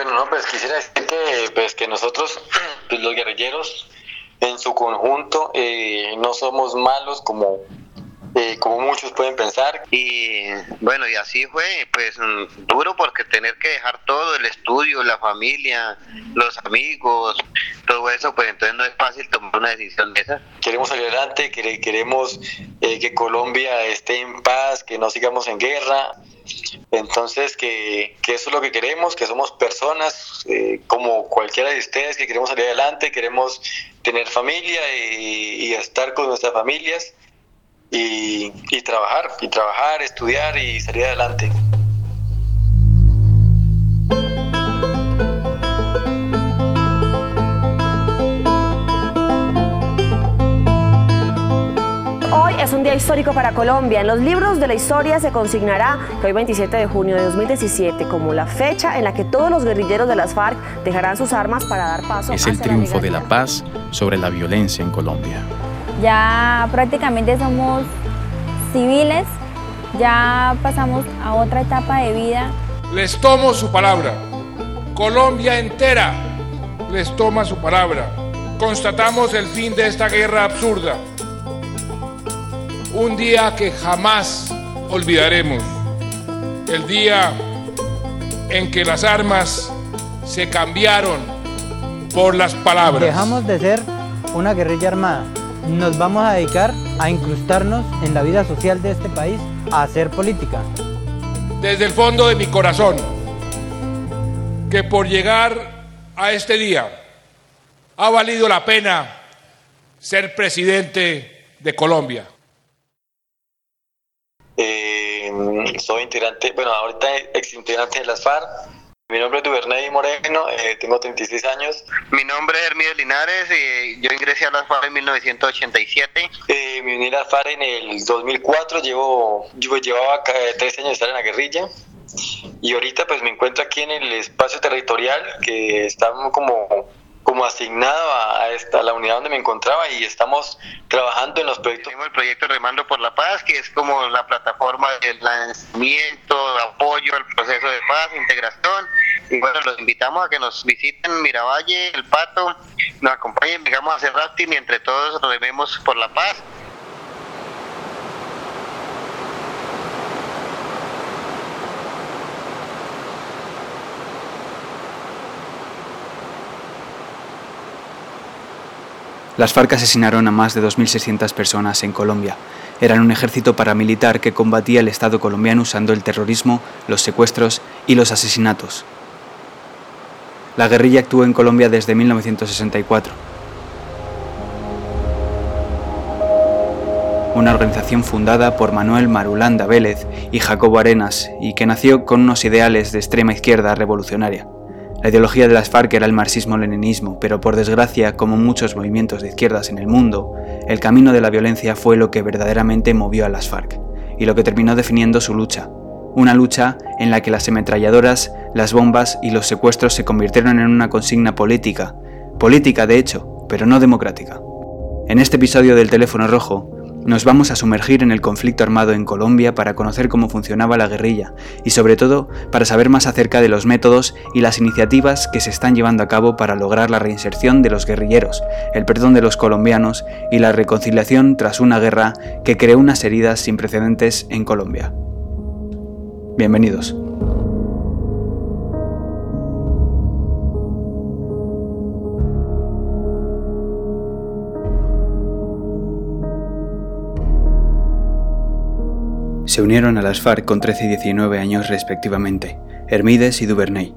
Bueno, no, pues quisiera decir que, pues, que nosotros, pues, los guerrilleros, en su conjunto, eh, no somos malos como como muchos pueden pensar. Y bueno, y así fue, pues mm, duro porque tener que dejar todo, el estudio, la familia, los amigos, todo eso, pues entonces no es fácil tomar una decisión de esa. Queremos salir adelante, queremos eh, que Colombia esté en paz, que no sigamos en guerra. Entonces, que, que eso es lo que queremos, que somos personas eh, como cualquiera de ustedes que queremos salir adelante, queremos tener familia y estar con nuestras familias y, y trabajar, y trabajar, estudiar y salir adelante. Hoy es un día histórico para Colombia. En los libros de la historia se consignará que hoy 27 de junio de 2017 como la fecha en la que todos los guerrilleros de las FARC dejarán sus armas para dar paso Es el triunfo de la paz sobre la violencia en Colombia. Ya prácticamente somos civiles, ya pasamos a otra etapa de vida. Les tomo su palabra. Colombia entera les toma su palabra. Constatamos el fin de esta guerra absurda. Un día que jamás olvidaremos. El día en que las armas se cambiaron por las palabras. Dejamos de ser una guerrilla armada nos vamos a dedicar a incrustarnos en la vida social de este país, a hacer política. Desde el fondo de mi corazón, que por llegar a este día ha valido la pena ser presidente de Colombia. Eh, soy integrante, bueno, ahorita ex integrante de las FARC mi nombre es Duvernay Moreno, eh, tengo 36 años. Mi nombre es Hermídez Linares y yo ingresé a las FARC en 1987. Eh, me uní a las FARC en el 2004, llevo, yo llevaba 13 años de estar en la guerrilla y ahorita pues me encuentro aquí en el espacio territorial que estamos como como asignado a, esta, la unidad donde me encontraba y estamos trabajando en los proyectos. Tenemos el proyecto Remando por la Paz, que es como la plataforma de lanzamiento, de apoyo al proceso de paz, integración. Y bueno, los invitamos a que nos visiten Miravalle, El Pato, nos acompañen, digamos, a hacer y entre todos rememos por la paz. Las FARC asesinaron a más de 2.600 personas en Colombia. Eran un ejército paramilitar que combatía el Estado colombiano usando el terrorismo, los secuestros y los asesinatos. La guerrilla actuó en Colombia desde 1964. Una organización fundada por Manuel Marulanda Vélez y Jacobo Arenas y que nació con unos ideales de extrema izquierda revolucionaria. La ideología de las FARC era el marxismo-leninismo, pero por desgracia, como muchos movimientos de izquierdas en el mundo, el camino de la violencia fue lo que verdaderamente movió a las FARC, y lo que terminó definiendo su lucha. Una lucha en la que las ametralladoras, las bombas y los secuestros se convirtieron en una consigna política, política de hecho, pero no democrática. En este episodio del teléfono rojo, nos vamos a sumergir en el conflicto armado en Colombia para conocer cómo funcionaba la guerrilla y sobre todo para saber más acerca de los métodos y las iniciativas que se están llevando a cabo para lograr la reinserción de los guerrilleros, el perdón de los colombianos y la reconciliación tras una guerra que creó unas heridas sin precedentes en Colombia. Bienvenidos. Se unieron a las FARC con 13 y 19 años respectivamente, Hermides y Duvernay.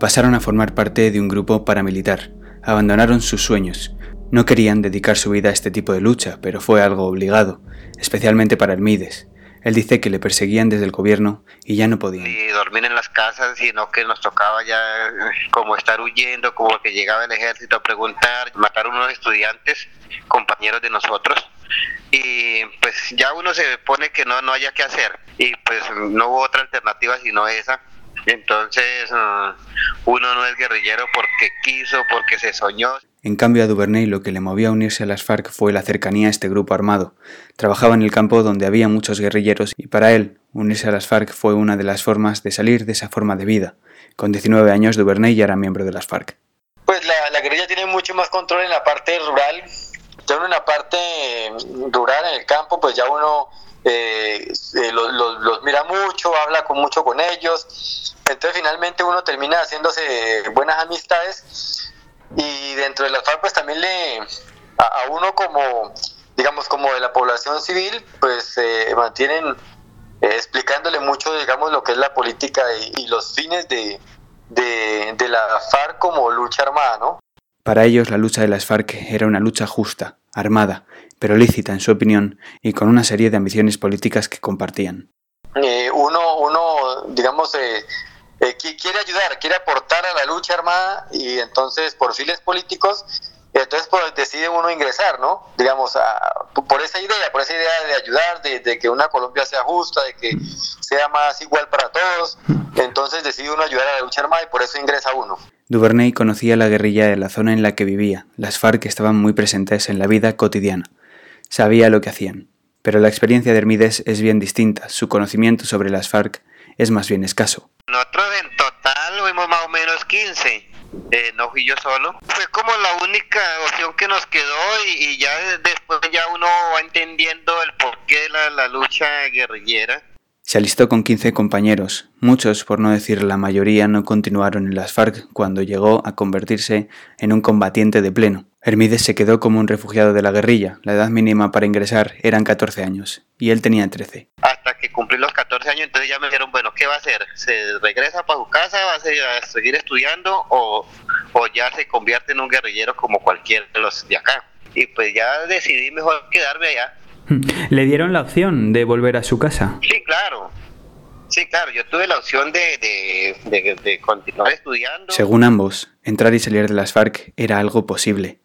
Pasaron a formar parte de un grupo paramilitar, abandonaron sus sueños. No querían dedicar su vida a este tipo de lucha, pero fue algo obligado, especialmente para Hermides. Él dice que le perseguían desde el gobierno y ya no podían. Y dormir en las casas, sino que nos tocaba ya como estar huyendo, como que llegaba el ejército a preguntar, matar a unos estudiantes, compañeros de nosotros y pues ya uno se pone que no, no haya que hacer y pues no hubo otra alternativa sino esa. Entonces uh, uno no es guerrillero porque quiso, porque se soñó. En cambio a Duvernay lo que le movió a unirse a las FARC fue la cercanía a este grupo armado. Trabajaba en el campo donde había muchos guerrilleros y para él unirse a las FARC fue una de las formas de salir de esa forma de vida. Con 19 años, Duvernay ya era miembro de las FARC. Pues la, la guerrilla tiene mucho más control en la parte rural. Ya en la parte rural, en el campo, pues ya uno eh, eh, los, los, mira mucho, habla con mucho con ellos. Entonces finalmente uno termina haciéndose buenas amistades y dentro de las FARC pues también le a, uno como digamos como de la población civil pues eh, mantienen explicándole mucho digamos lo que es la política y, y los fines de, de, de la FARC como lucha armada, ¿no? Para ellos la lucha de las FARC era una lucha justa, armada, pero lícita en su opinión y con una serie de ambiciones políticas que compartían. Eh, uno, uno, digamos, eh, eh, quiere ayudar, quiere aportar a la lucha armada y entonces por files políticos, entonces pues, decide uno ingresar, ¿no? Digamos, a, por esa idea, por esa idea de ayudar, de, de, que una Colombia sea justa, de que sea más igual para todos, entonces decide uno ayudar a la lucha armada y por eso ingresa uno. Duvernay conocía la guerrilla de la zona en la que vivía. Las FARC estaban muy presentes en la vida cotidiana. Sabía lo que hacían. Pero la experiencia de Hermides es bien distinta. Su conocimiento sobre las FARC es más bien escaso. Nosotros en total fuimos más o menos 15. Eh, no fui yo solo. Fue como la única opción que nos quedó y, y ya después ya uno va entendiendo el porqué de la, la lucha guerrillera. Se alistó con 15 compañeros. Muchos, por no decir la mayoría, no continuaron en las FARC cuando llegó a convertirse en un combatiente de pleno. Hermides se quedó como un refugiado de la guerrilla. La edad mínima para ingresar eran 14 años y él tenía 13. Hasta que cumplí los 14 años, entonces ya me dijeron, bueno, ¿qué va a hacer? ¿Se regresa para su casa? ¿Va a seguir estudiando? ¿O, o ya se convierte en un guerrillero como cualquiera de los de acá? Y pues ya decidí mejor quedarme allá. ¿Le dieron la opción de volver a su casa? Sí, claro. Sí, claro, yo tuve la opción de, de, de, de, continuar estudiando. Según ambos, entrar y salir de las FARC era algo posible,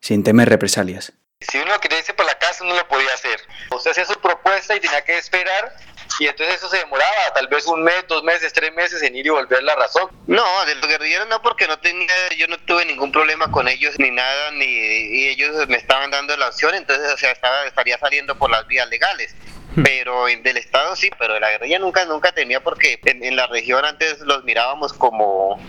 sin temer represalias. Si uno quería irse por la casa, uno lo podía hacer. Usted hacía su propuesta y tenía que esperar, y entonces eso se demoraba, tal vez un mes, dos meses, tres meses en ir y volver la razón. No, de los guerrilleros no, porque no tenía, yo no tuve ningún problema con ellos ni nada, ni y ellos me estaban dando la opción, entonces, o sea, estaba, estaría saliendo por las vías legales pero en, del Estado sí, pero de la guerrilla nunca, nunca tenía porque en, en, la región antes los mirábamos como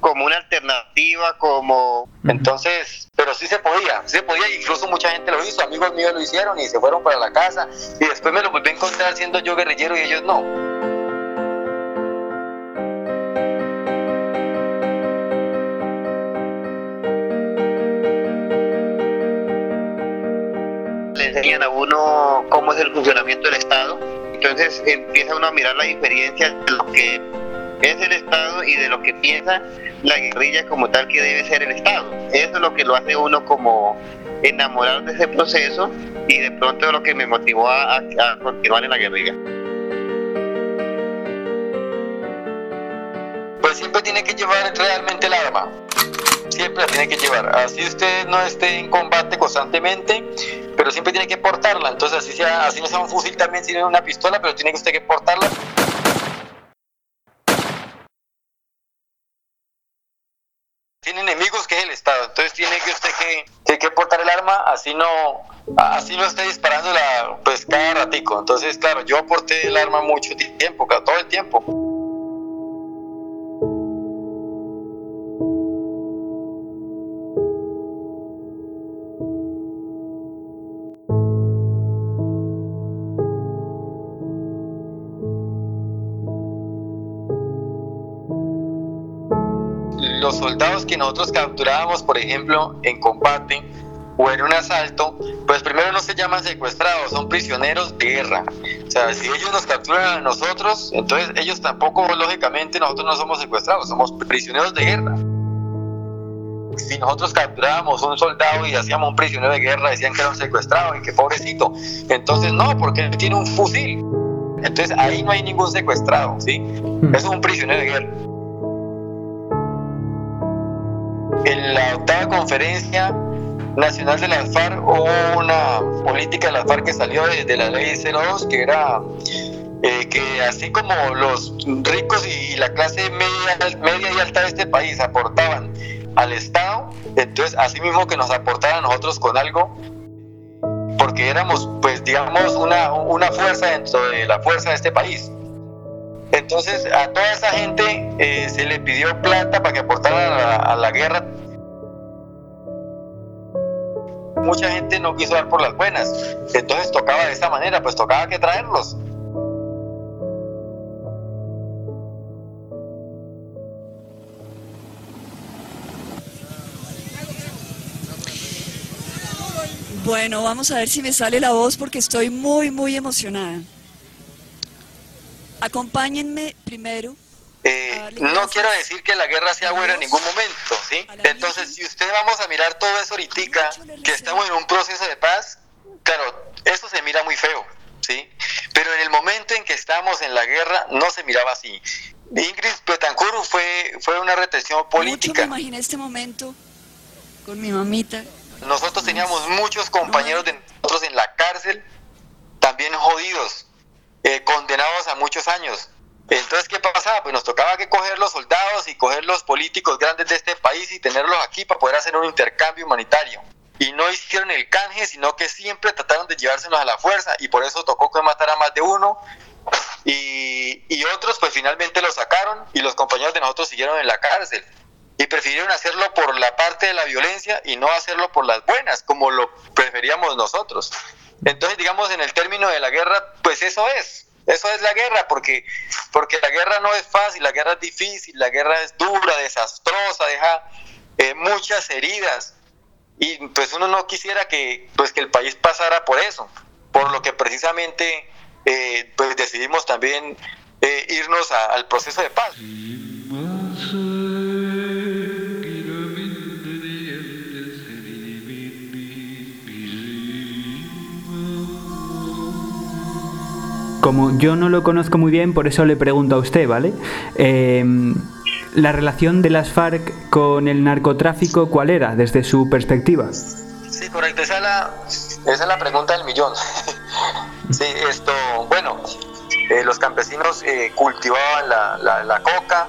como una alternativa, como... Entonces, pero sí se podía, sí se podía, incluso mucha gente lo hizo, amigos míos lo hicieron y se fueron para la casa y después me lo volví a encontrar siendo yo guerrillero y ellos no. Le enseñan a uno cómo es el funcionamiento del Estado, entonces empieza uno a mirar la diferencia de lo que es el Estado y de lo que piensa la guerrilla como tal que debe ser el Estado. Eso es lo que lo hace uno como enamorar de ese proceso y de pronto lo que me motivó a, a continuar en la guerrilla. Pues siempre tiene que llevar realmente el arma. Siempre la tiene que llevar. Así usted no esté en combate constantemente, pero siempre tiene que portarla. Entonces así sea, así no sea un fusil también, sino una pistola, pero tiene que usted que portarla. tiene enemigos que es el Estado, entonces tiene que usted que, que, que, portar el arma, así no, así no esté disparando la, pues cada ratico. Entonces, claro, yo aporté el arma mucho tiempo, todo el tiempo. Los soldados que nosotros capturábamos, por ejemplo, en combate o en un asalto, pues primero no se llaman secuestrados, son prisioneros de guerra. O sea, si ellos nos capturan a nosotros, entonces ellos tampoco, lógicamente, nosotros no somos secuestrados, somos prisioneros de guerra. Si nosotros capturábamos un soldado y hacíamos un prisionero de guerra, decían que era un secuestrado y que pobrecito. Entonces, no, porque él tiene un fusil. Entonces ahí no hay ningún secuestrado, ¿sí? Es un prisionero de guerra. En la octava conferencia nacional de las FARC hubo una política de las FARC que salió desde la ley 02 que era eh, que así como los ricos y la clase media, media y alta de este país aportaban al Estado, entonces así mismo que nos aportaran a nosotros con algo, porque éramos pues digamos una, una fuerza dentro de la fuerza de este país. Entonces a toda esa gente eh, se le pidió plata para que aportaran a la, guerra. Mucha gente no quiso dar por las buenas, entonces tocaba de esta manera, pues tocaba que traerlos. Bueno, vamos a ver si me sale la voz porque estoy muy, muy emocionada. Acompáñenme primero. Eh, no quiero decir que la guerra sea buena en ningún momento, ¿sí? Entonces, si usted vamos a mirar todo eso ahorita, que estamos en un proceso de paz, claro, eso se mira muy feo, ¿sí? Pero en el momento en que estamos en la guerra, no se miraba así. Ingrid Betancourt fue, fue una retención política. Mucho me imaginé este momento con mi mamita. Nosotros teníamos muchos compañeros de nosotros en la cárcel, también jodidos, eh, condenados a muchos años. Entonces, ¿qué pasaba? Pues nos tocaba que coger los soldados y coger los políticos grandes de este país y tenerlos aquí para poder hacer un intercambio humanitario. Y no hicieron el canje, sino que siempre trataron de llevárselos a la fuerza y por eso tocó que matar a más de uno. Y, y otros pues finalmente lo sacaron y los compañeros de nosotros siguieron en la cárcel. Y prefirieron hacerlo por la parte de la violencia y no hacerlo por las buenas, como lo preferíamos nosotros. Entonces, digamos, en el término de la guerra, pues eso es. Eso es la guerra, porque, porque la guerra no es fácil, la guerra es difícil, la guerra es dura, desastrosa, deja eh, muchas heridas. Y pues uno no quisiera que, pues, que el país pasara por eso, por lo que precisamente eh, pues decidimos también eh, irnos al proceso de paz. Como yo no lo conozco muy bien, por eso le pregunto a usted, ¿vale? Em, la relación de las FARC con el narcotráfico, ¿cuál era desde su perspectiva? Sí, correcto, esa es la, esa es la pregunta del millón. sí, esto, bueno, eh, los campesinos eh, cultivaban la, la, coca,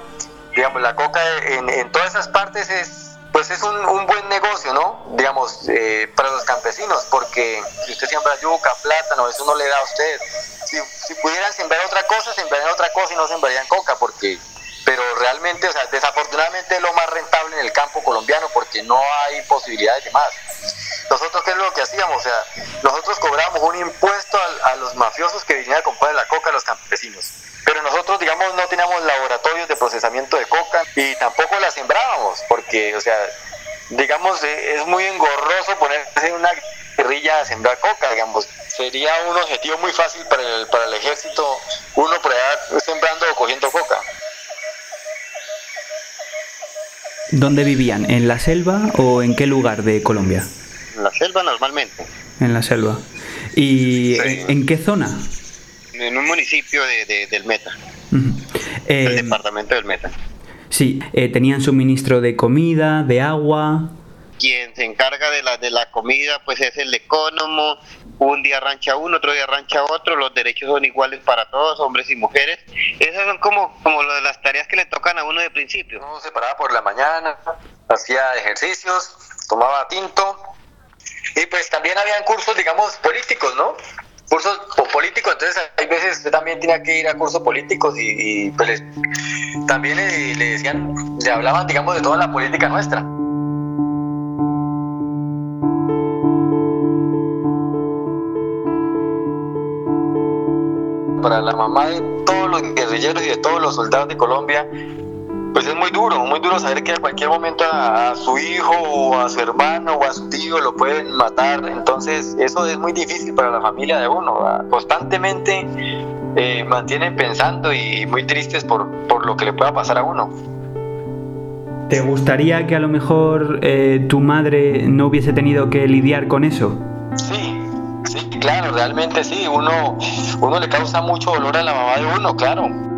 digamos, la coca en, en todas esas partes es pues es un, buen negocio, ¿no? Digamos, eh, para los campesinos, porque si usted siembra yuca, plátano, eso no le da a usted. Si, pudieran sembrar otra cosa, sembrarían otra cosa y no sembrarían coca, porque pero realmente, o sea, desafortunadamente es lo más rentable en el campo colombiano porque no hay posibilidades de más. Nosotros, ¿qué es lo que hacíamos? O sea, nosotros cobramos un impuesto a, los mafiosos que vinieron a comprar la coca a los campesinos pero nosotros, digamos, no teníamos laboratorios de procesamiento de coca y tampoco la sembrábamos, porque, o sea, digamos, eh, es muy engorroso ponerse en una guerrilla a sembrar coca, digamos. Sería un objetivo muy fácil para el, para el ejército, uno por allá sembrando o cogiendo coca. ¿Dónde vivían? ¿En la selva o en qué lugar de Colombia? En la selva normalmente. En la selva. ¿Y en qué zona? en un municipio de, del Meta, el eh, departamento del Meta. Sí, eh, tenían suministro de comida, de agua. Quien se encarga de la, de la comida pues es el ecónomo, un día rancha uno, otro día rancha otro, los derechos son iguales para todos, hombres y mujeres. Esas son como, como las tareas que le tocan a uno de principio. Uno se paraba por la mañana, hacía ejercicios, tomaba tinto y pues también habían cursos, digamos, políticos, ¿no? Cursos políticos, entonces hay veces usted también tenía que ir a cursos políticos y, pues también le, le, decían, le hablaban, digamos, de toda la política nuestra. Para la mamá de todos los guerrilleros y de todos los soldados de Colombia, pues es muy duro, muy duro saber que a cualquier momento a, su hijo o a su hermano o a su tío lo pueden matar. Entonces eso es muy difícil para la familia de uno. Constantemente eh, mantienen pensando y muy tristes por, por, lo que le pueda pasar a uno. ¿Te gustaría que a lo mejor eh, tu madre no hubiese tenido que lidiar con eso? Sí, sí, claro, realmente sí. Uno, uno le causa mucho dolor a la mamá de uno, claro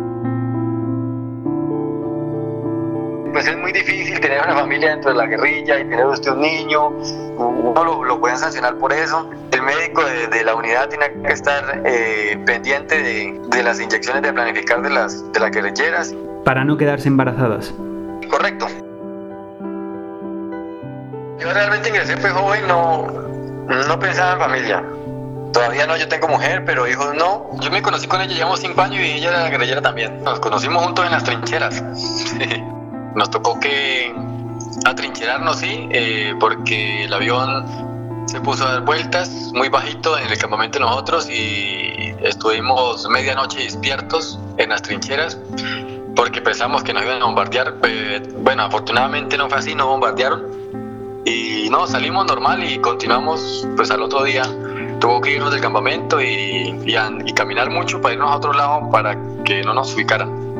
pues es muy difícil tener una familia dentro de la guerrilla y tener usted un niño, uno lo, lo pueden sancionar por eso. El médico de, la unidad tiene que estar eh, pendiente de, de, las inyecciones de planificar de las, de las guerrilleras. Para no quedarse embarazadas. Correcto. Yo realmente ingresé fue joven, no, no pensaba en familia. Todavía no, yo tengo mujer, pero hijos no. Yo me conocí con ella, llevamos cinco años y ella era guerrillera también. Nos conocimos juntos en las trincheras. Nos tocó que atrincherarnos, sí, eh, porque el avión se puso a dar vueltas muy bajito en el campamento de nosotros y estuvimos medianoche despiertos en las trincheras porque pensamos que nos iban a bombardear. Bueno, afortunadamente no fue así, no bombardearon. Y no, salimos normal y continuamos pues al otro día. Tuvo que irnos del campamento y, y caminar mucho para irnos a otro lado para que no nos ubicaran.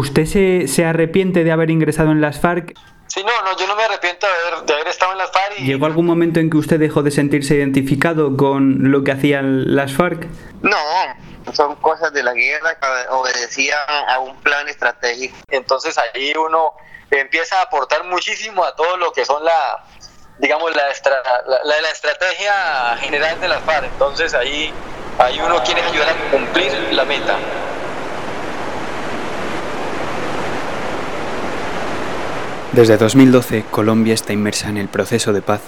¿Usted se, se, arrepiente de haber ingresado en las FARC? Sí, no, no, yo no me arrepiento de haber, de haber estado en las FARC. Y... ¿Llegó algún momento en que usted dejó de sentirse identificado con lo que hacían las FARC? No, son cosas de la guerra, obedecía a un plan estratégico. Entonces ahí uno empieza a aportar muchísimo a todo lo que son la, digamos, la, la, la estrategia general de las FARC. Entonces ahí, ahí uno quiere ayudar a cumplir la meta. Desde 2012, Colombia está inmersa en el proceso de paz.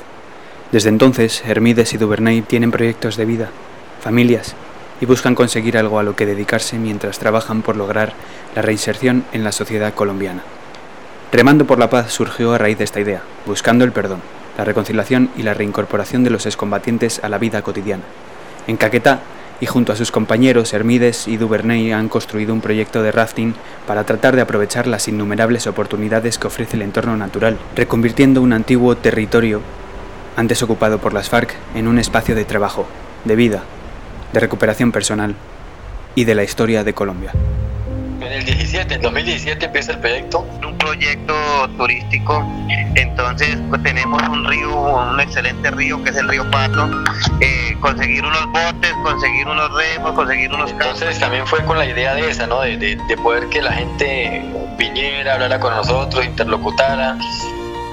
Desde entonces, Hermides y Duvernay tienen proyectos de vida, familias, y buscan conseguir algo a lo que dedicarse mientras trabajan por lograr la reinserción en la sociedad colombiana. Remando por la paz surgió a raíz de esta idea, buscando el perdón, la reconciliación y la reincorporación de los excombatientes a la vida cotidiana. En Caquetá, y junto a sus compañeros Hermides y Duvernay han construido un proyecto de rafting para tratar de aprovechar las innumerables oportunidades que ofrece el entorno natural, reconvirtiendo un antiguo territorio antes ocupado por las FARC en un espacio de trabajo, de vida, de recuperación personal y de la historia de Colombia. En el 17, en 2017 empieza el proyecto. Un proyecto turístico, entonces pues, tenemos un río, un excelente río que es el río Pato, eh, conseguir unos botes, conseguir unos remos, conseguir unos Entonces también fue con la idea de esa, ¿no? De, de, de poder que la gente viniera, hablara con nosotros, interlocutara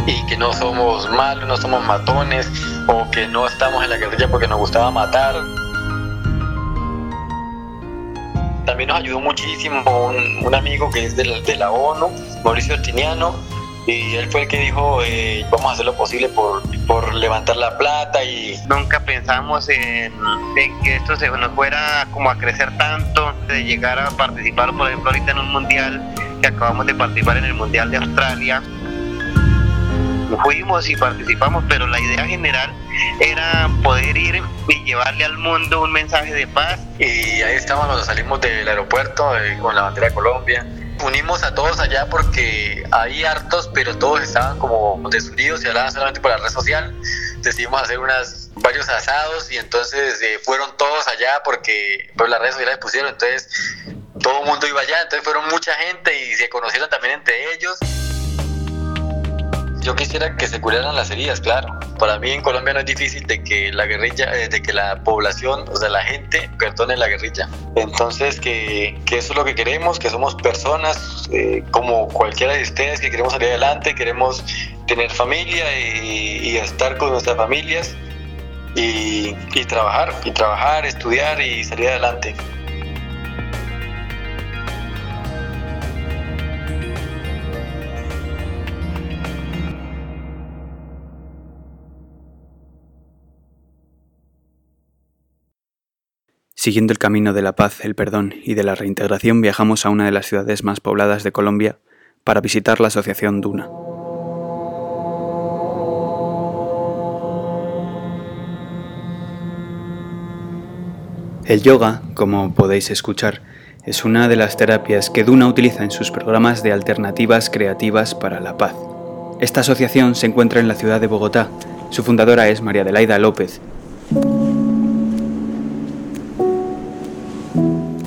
y que no somos malos, no somos matones o que no estamos en la guerrilla porque nos gustaba matar. También nos ayudó muchísimo un, un amigo que es de la, de la ONU, Mauricio Altiniano, y él fue el que dijo eh, vamos a hacer lo posible por, por, levantar la plata y nunca pensamos en, en, que esto se nos fuera como a crecer tanto de llegar a participar por ejemplo ahorita en un mundial que acabamos de participar en el mundial de Australia fuimos y participamos pero la idea general era poder ir y llevarle al mundo un mensaje de paz y ahí estábamos cuando salimos del aeropuerto eh, con la bandera de Colombia unimos a todos allá porque hay hartos, pero todos estaban como desunidos y hablaban solamente por la red social. Decidimos hacer unas varios asados y entonces eh, fueron todos allá porque pues, las redes sociales pusieron, entonces todo el mundo iba allá, entonces fueron mucha gente y se conocieron también entre ellos. Yo quisiera que se curaran las heridas, claro. Para mí en Colombia no es difícil de que la guerrilla, eh, de que la población, o sea, la gente perdone la guerrilla. Entonces que, que eso es lo que queremos, que somos personas eh, como cualquiera de ustedes que queremos salir adelante, queremos tener familia y, estar con nuestras familias y trabajar, y trabajar, estudiar y salir adelante. Siguiendo el camino de la paz, el perdón y de la reintegración, viajamos a una de las ciudades más pobladas de Colombia para visitar la asociación Duna. El yoga, como podéis escuchar, es una de las terapias que Duna utiliza en sus programas de alternativas creativas para la paz. Esta asociación se encuentra en la ciudad de Bogotá. Su fundadora es María Adelaida López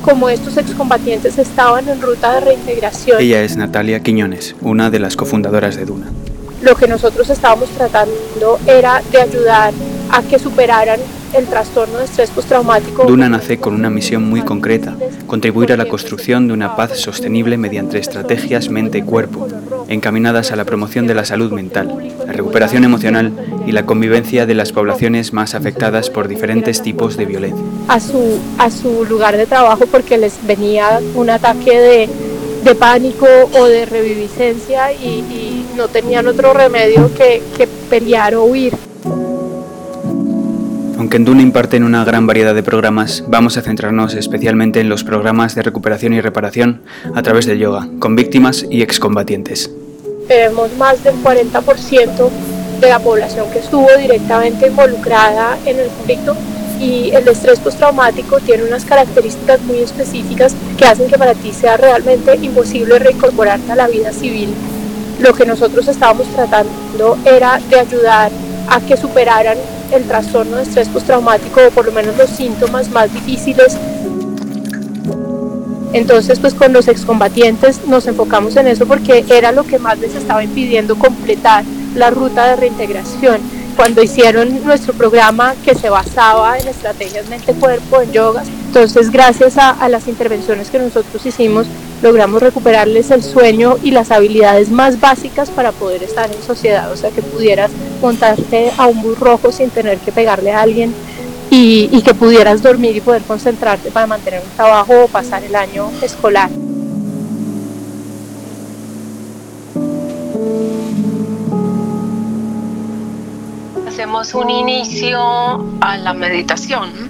como estos excombatientes estaban en ruta de reintegración. Ella es Natalia Quiñones, una de las cofundadoras de Duna. Lo que nosotros estábamos tratando era de ayudar a que superaran el trastorno de estrés postraumático. Duna nace con una misión muy concreta, contribuir a la construcción de una paz sostenible mediante estrategias mente y cuerpo, encaminadas a la promoción de la salud mental, la recuperación emocional y la convivencia de las poblaciones más afectadas por diferentes tipos de violencia. A su, a su lugar de trabajo porque les venía un ataque de, de pánico o de reviviscencia y, y no tenían otro remedio que, que pelear o huir. Aunque en Duna imparten una gran variedad de programas, vamos a centrarnos especialmente en los programas de recuperación y reparación a través del yoga, con víctimas y excombatientes. Tenemos más del 40% de la población que estuvo directamente involucrada en el conflicto y el estrés postraumático tiene unas características muy específicas que hacen que para ti sea realmente imposible reincorporarte a la vida civil. Lo que nosotros estábamos tratando era de ayudar a que superaran el trastorno de estrés postraumático o por lo menos los síntomas más difíciles. Entonces, pues con los excombatientes nos enfocamos en eso porque era lo que más les estaba impidiendo completar la ruta de reintegración. Cuando hicieron nuestro programa que se basaba en estrategias mente-cuerpo, en yogas, entonces gracias a, las intervenciones que nosotros hicimos, logramos recuperarles el sueño y las habilidades más básicas para poder estar en sociedad, o sea, que pudieras montarte a un bus rojo sin tener que pegarle a alguien y que pudieras dormir y poder concentrarte para mantener un trabajo o pasar el año escolar. Hacemos un inicio a la meditación.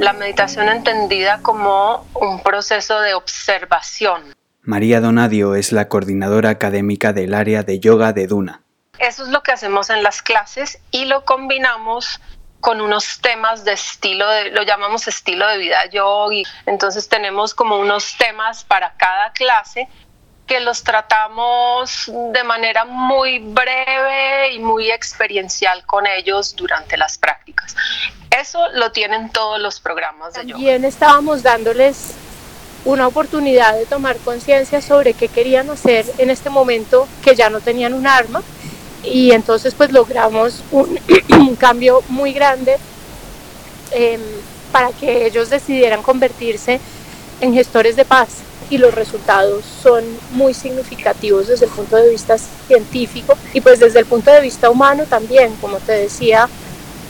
La meditación entendida como un proceso de observación. María Donadio es la coordinadora académica del área de yoga de Duna. Eso es lo que hacemos en las clases y lo combinamos con unos temas de estilo, de, lo llamamos estilo de vida yogi. Entonces tenemos como unos temas para cada clase que los tratamos de manera muy breve y muy experiencial con ellos durante las prácticas. Eso lo tienen todos los programas de yoga. También estábamos dándoles una oportunidad de tomar conciencia sobre qué querían hacer en este momento que ya no tenían un arma y entonces pues logramos un, un cambio muy grande eh, para que ellos decidieran convertirse en gestores de paz y los resultados son muy significativos desde el punto de vista científico y pues desde el punto de vista humano también, como te decía,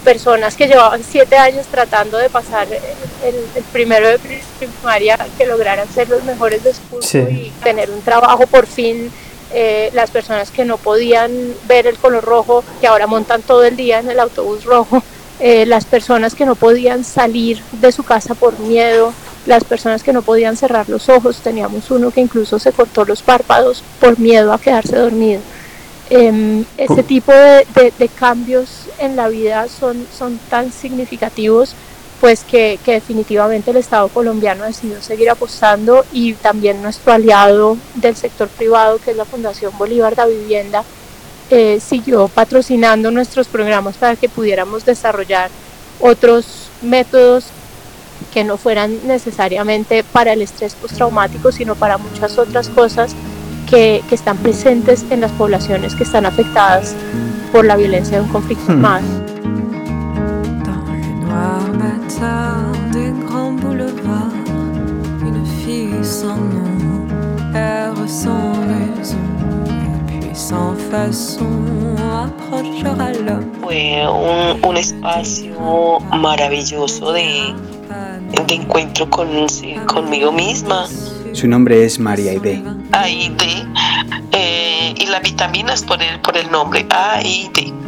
personas que llevaban siete años tratando de pasar el, el primero de primaria que lograran ser los mejores de su sí. y tener un trabajo por fin eh, las personas que no podían ver el color rojo, que ahora montan todo el día en el autobús rojo, eh, las personas que no podían salir de su casa por miedo, las personas que no podían cerrar los ojos, teníamos uno que incluso se cortó los párpados por miedo a quedarse dormido. Eh, ese tipo de, de, de, cambios en la vida son, son tan significativos pues que, que, definitivamente el Estado colombiano decidió seguir apostando y también nuestro aliado del sector privado que es la Fundación Bolívar da Vivienda eh, siguió patrocinando nuestros programas para que pudiéramos desarrollar otros métodos que no fueran necesariamente para el estrés postraumático, sino para muchas otras cosas que, que, están presentes en las poblaciones que están afectadas por la violencia de un conflicto hmm. armado. Fue un, un espacio maravilloso de, de encuentro con, conmigo misma. Su nombre es María Aide. Aide. Eh, y las vitaminas por el, por el nombre. Aide.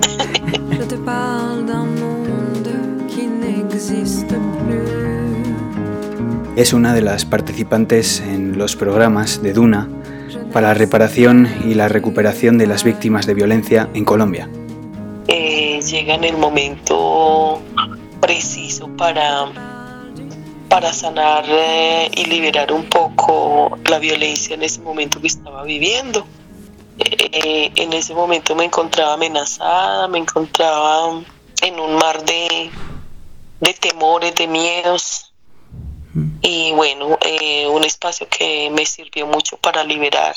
es una de las participantes en los programas de Duna para la reparación y la recuperación de las víctimas de violencia en Colombia. Eh, llega en el momento preciso para para sanar eh, y liberar un poco la violencia en ese momento que estaba viviendo. Eh, en ese momento me encontraba amenazada, me encontraba en un mar de, de temores, de miedos. Y bueno, eh, un espacio que me sirvió mucho para liberar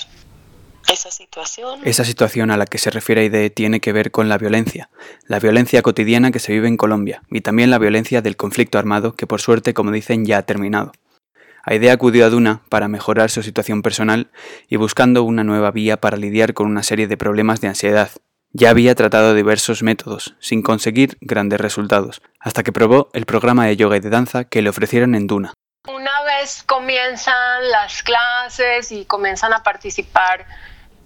esa situación. Esa situación a la que se refiere Aide tiene que ver con la violencia, la violencia cotidiana que se vive en Colombia y también la violencia del conflicto armado que por suerte, como dicen, ya ha terminado. Aide acudió a Duna para mejorar su situación personal y buscando una nueva vía para lidiar con una serie de problemas de ansiedad. Ya había tratado diversos métodos, sin conseguir grandes resultados, hasta que probó el programa de yoga y de danza que le ofrecieron en Duna. Una mes comienzan las clases y comienzan a participar,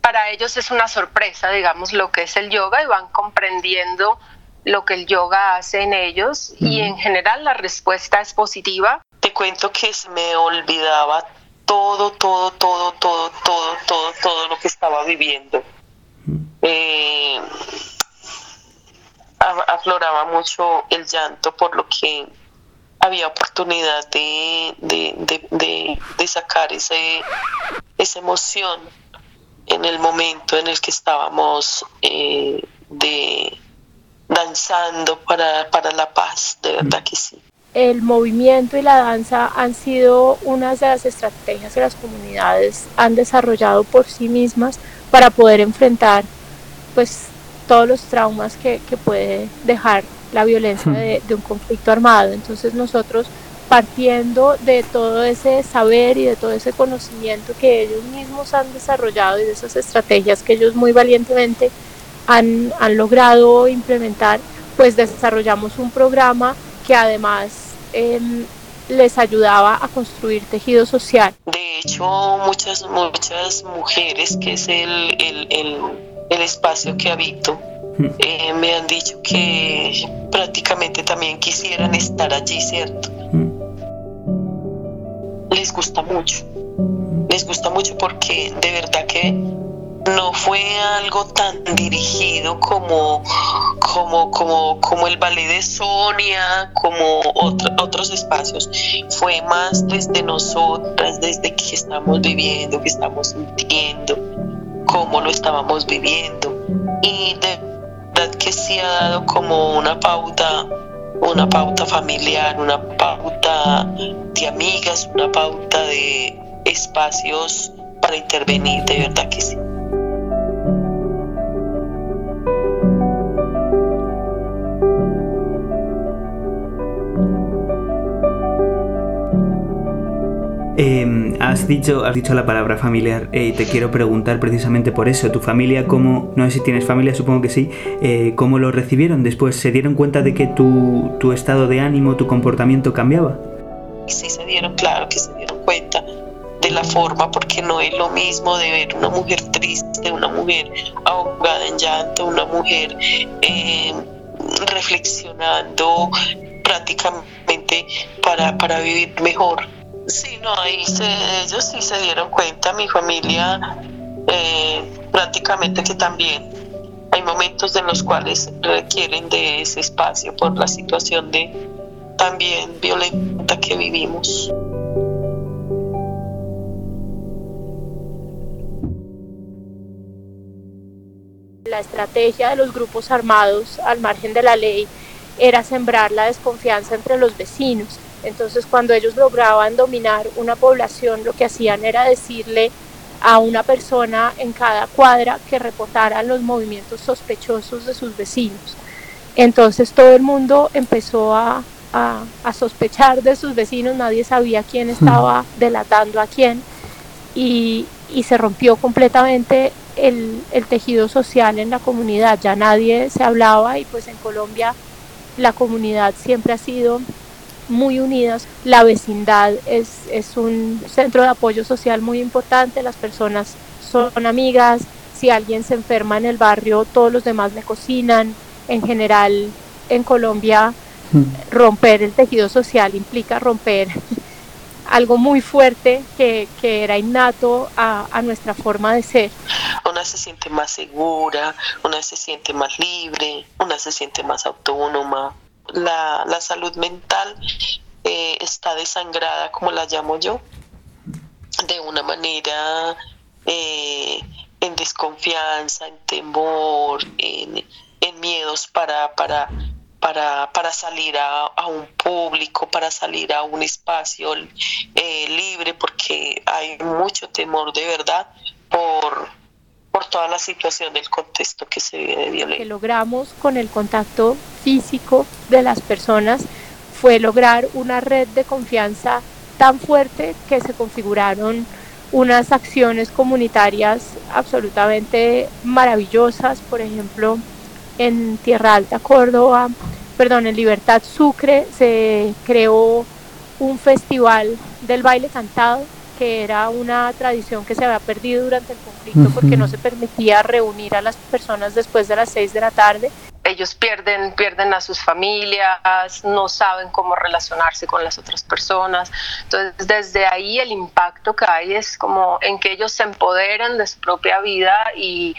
para ellos es una sorpresa, digamos, lo que es el yoga y van comprendiendo lo que el yoga hace en ellos y en general la respuesta es positiva. Te cuento que se me olvidaba todo, todo, todo, todo, todo, todo, todo lo que estaba viviendo. Eh, afloraba mucho el llanto por lo que había oportunidad de, de, sacar ese, esa emoción en el momento en el que estábamos eh, de danzando para, para la paz, de verdad que sí. El movimiento y la danza han sido unas de las estrategias que las comunidades han desarrollado por sí mismas para poder enfrentar pues todos los traumas que, que puede dejar la violencia hmm. de, de, un conflicto armado. Entonces nosotros partiendo de todo ese saber y de todo ese conocimiento que ellos mismos han desarrollado y de esas estrategias que ellos muy valientemente han, han logrado implementar, pues desarrollamos un programa que además em, les ayudaba a construir tejido social. De hecho, muchas, muchas mujeres, que es el, el, el, el espacio que habito, hmm. eh, me han dicho que prácticamente también quisieran estar allí, ¿cierto? Les gusta mucho, les gusta mucho porque de verdad que no fue algo tan dirigido como, como, como, como el ballet de Sonia, como otros espacios. Fue más desde nosotras, desde que estamos viviendo, que estamos sintiendo, cómo lo estábamos viviendo. Y de verdad que sí ha dado como una pauta, una pauta familiar, una pauta de amigas, una pauta de espacios para intervenir, de verdad que sí. Em, has, dicho, has dicho la palabra familiar y te quiero preguntar precisamente por eso. ¿Tu familia cómo, no sé si tienes familia, supongo que sí, eh, cómo lo recibieron después? ¿Se dieron cuenta de que tu, tu estado de ánimo, tu comportamiento cambiaba? Sí, se dieron, claro que se dieron cuenta de la forma, porque no es lo mismo de ver una mujer triste, una mujer ahogada en llanto, una mujer em, reflexionando prácticamente para, para vivir mejor Sí, no, ahí ellos sí se dieron cuenta, mi familia eh, prácticamente que también hay momentos en los cuales requieren de ese espacio por la situación de también violenta que vivimos. La estrategia de los grupos armados al margen de la ley era sembrar la desconfianza entre los vecinos entonces cuando ellos lograban dominar una población, lo que hacían era decirle a una persona en cada cuadra que reportara los movimientos sospechosos de sus vecinos. Entonces todo el mundo empezó a, sospechar de sus vecinos, nadie sabía quién estaba delatando a quién. Y, se rompió completamente el, el, tejido social en la comunidad, ya nadie se hablaba y pues en Colombia la comunidad siempre ha sido muy unidas. La vecindad es, es un centro de apoyo social muy importante, las personas son amigas, si alguien se enferma en el barrio, todos los demás le cocinan. En general, en Colombia, hmm. romper el tejido social implica romper algo muy fuerte que, que era innato a, a, nuestra forma de ser. Una se siente más segura, una se siente más libre, una se siente más autónoma, la, la salud mental eh, está desangrada, como la llamo yo, de una manera eh, en desconfianza, en temor, en, miedos para, para, para, para salir a, un público, para salir a un espacio eh, libre, porque hay mucho temor de verdad por, por toda la situación del contexto que se vive de violencia. Que logramos con el contacto físico de las personas fue lograr una red de confianza tan fuerte que se configuraron unas acciones comunitarias absolutamente maravillosas, por ejemplo, en Tierra Alta, Córdoba, perdón, en Libertad Sucre se creó un festival del baile cantado que era una tradición que se había perdido durante el conflicto porque no se permitía reunir a las personas después de las seis de la tarde. Ellos pierden, pierden a sus familias, no saben cómo relacionarse con las otras personas. Entonces, desde ahí el impacto que hay es como en que ellos se empoderen de su propia vida y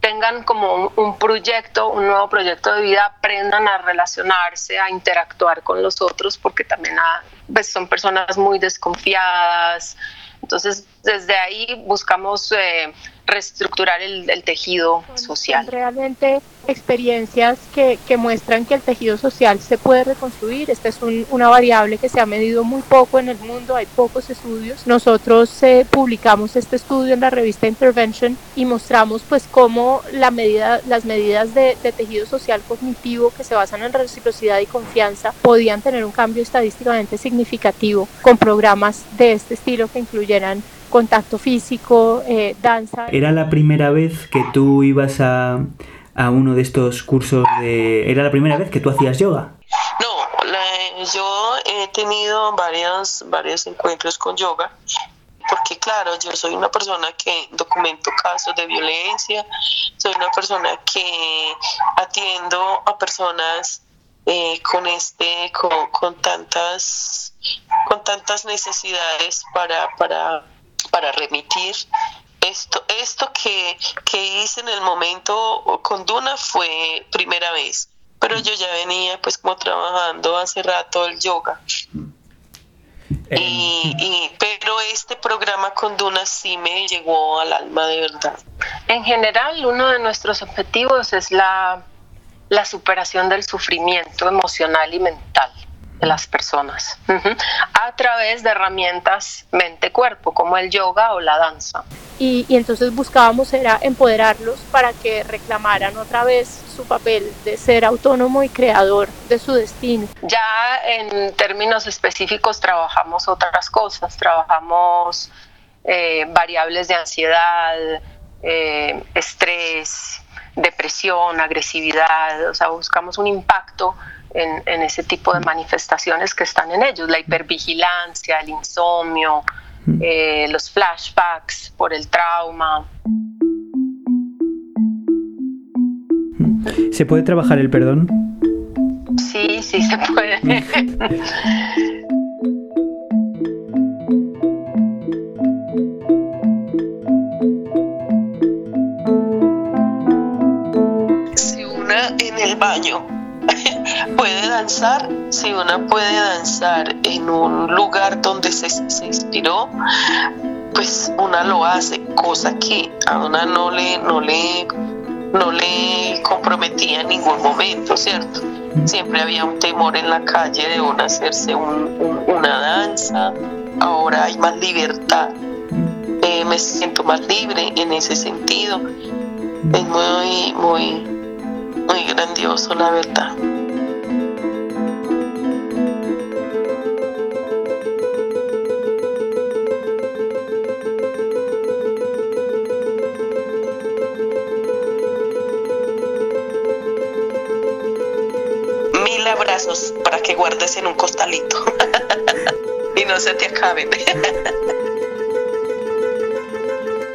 tengan como un, proyecto, un nuevo proyecto de vida, aprendan a relacionarse, a interactuar con los otros, porque también ah, pues, son personas muy desconfiadas. Entonces, desde ahí buscamos eh, reestructurar el, tejido social. Realmente experiencias que, que, muestran que el tejido social se puede reconstruir. Esta es una variable que se ha medido muy poco en el mundo, hay pocos estudios. Nosotros eh, publicamos este estudio en la revista Intervention y mostramos pues cómo la medida, las medidas de, de tejido social cognitivo que se basan en reciprocidad y confianza podían tener un cambio estadísticamente significativo con programas de este estilo que incluyeran contacto físico, eh, danza. ¿Era la primera vez que tú ibas a, a, uno de estos cursos de... ¿Era la primera vez que tú hacías yoga? No, yo he tenido varios, varios encuentros con yoga, porque claro, yo soy una persona que documento casos de violencia, soy una persona que atiendo a personas eh, con este con, con, tantas con tantas necesidades para, para para remitir. Esto, esto que, que hice en el momento con Duna fue primera vez, pero yo ya venía pues como trabajando hace rato el yoga. Y, y, pero este programa con Duna sí me llegó al alma de verdad. En general, uno de nuestros objetivos es la, la superación del sufrimiento emocional y mental de las personas a través de herramientas mente-cuerpo como el yoga o la danza. Y, entonces buscábamos era empoderarlos para que reclamaran otra vez su papel de ser autónomo y creador de su destino. Ya en términos específicos trabajamos otras cosas, trabajamos eh, variables de ansiedad, eh, estrés, depresión, agresividad, o sea, buscamos un impacto en, ese tipo de manifestaciones que están en ellos, la hipervigilancia, el insomnio, eh, los flashbacks por el trauma. ¿Se puede trabajar el perdón? Sí, sí se puede. si una en el baño puede danzar, si una puede danzar en un lugar donde se, se, inspiró, pues una lo hace, cosa que a una no le, no le, no le comprometía en ningún momento, ¿cierto? Siempre había un temor en la calle de una hacerse una danza, ahora hay más libertad, eh, me siento más libre en ese sentido, es muy, muy, muy grandioso la verdad. En un costalito y no se te acaben.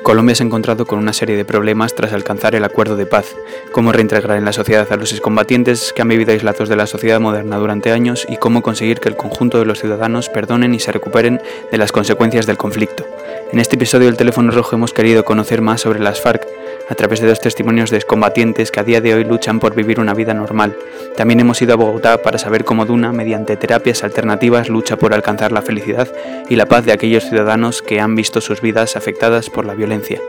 Colombia se ha encontrado con una serie de problemas tras alcanzar el acuerdo de paz, cómo reintegrar en la sociedad a los excombatientes que han vivido aislados de la sociedad moderna durante años y cómo conseguir que el conjunto de los ciudadanos perdonen y se recuperen de las consecuencias del conflicto. En este episodio del Teléfono Rojo hemos querido conocer más sobre las FARC, a través de dos testimonios de excombatientes que a día de hoy luchan por vivir una vida normal. También hemos ido a Bogotá para saber cómo Duna, mediante terapias alternativas, lucha por alcanzar la felicidad y la paz de aquellos ciudadanos que han visto sus vidas afectadas por la violencia.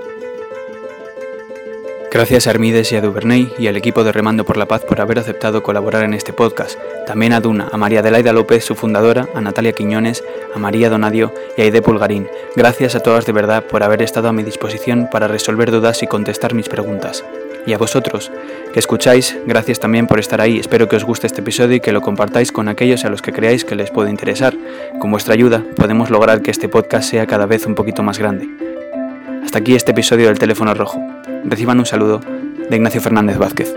Gracias a Armides y a Duvernay y al equipo de Remando por la Paz por haber aceptado colaborar en este podcast. También a Duna, a María Adelaida López, su fundadora, a Natalia Quiñones, a María Donadio y a Aide Pulgarín. Gracias a todas de verdad por haber estado a mi disposición para resolver dudas y contestar mis preguntas. Y a vosotros, que escucháis, gracias también por estar ahí. Espero que os guste este episodio y que lo compartáis con aquellos a los que creáis que les puede interesar. Con vuestra ayuda podemos lograr que este podcast sea cada vez un poquito más grande. Aquí este episodio del Teléfono Rojo. Reciban un saludo de Ignacio Fernández Vázquez.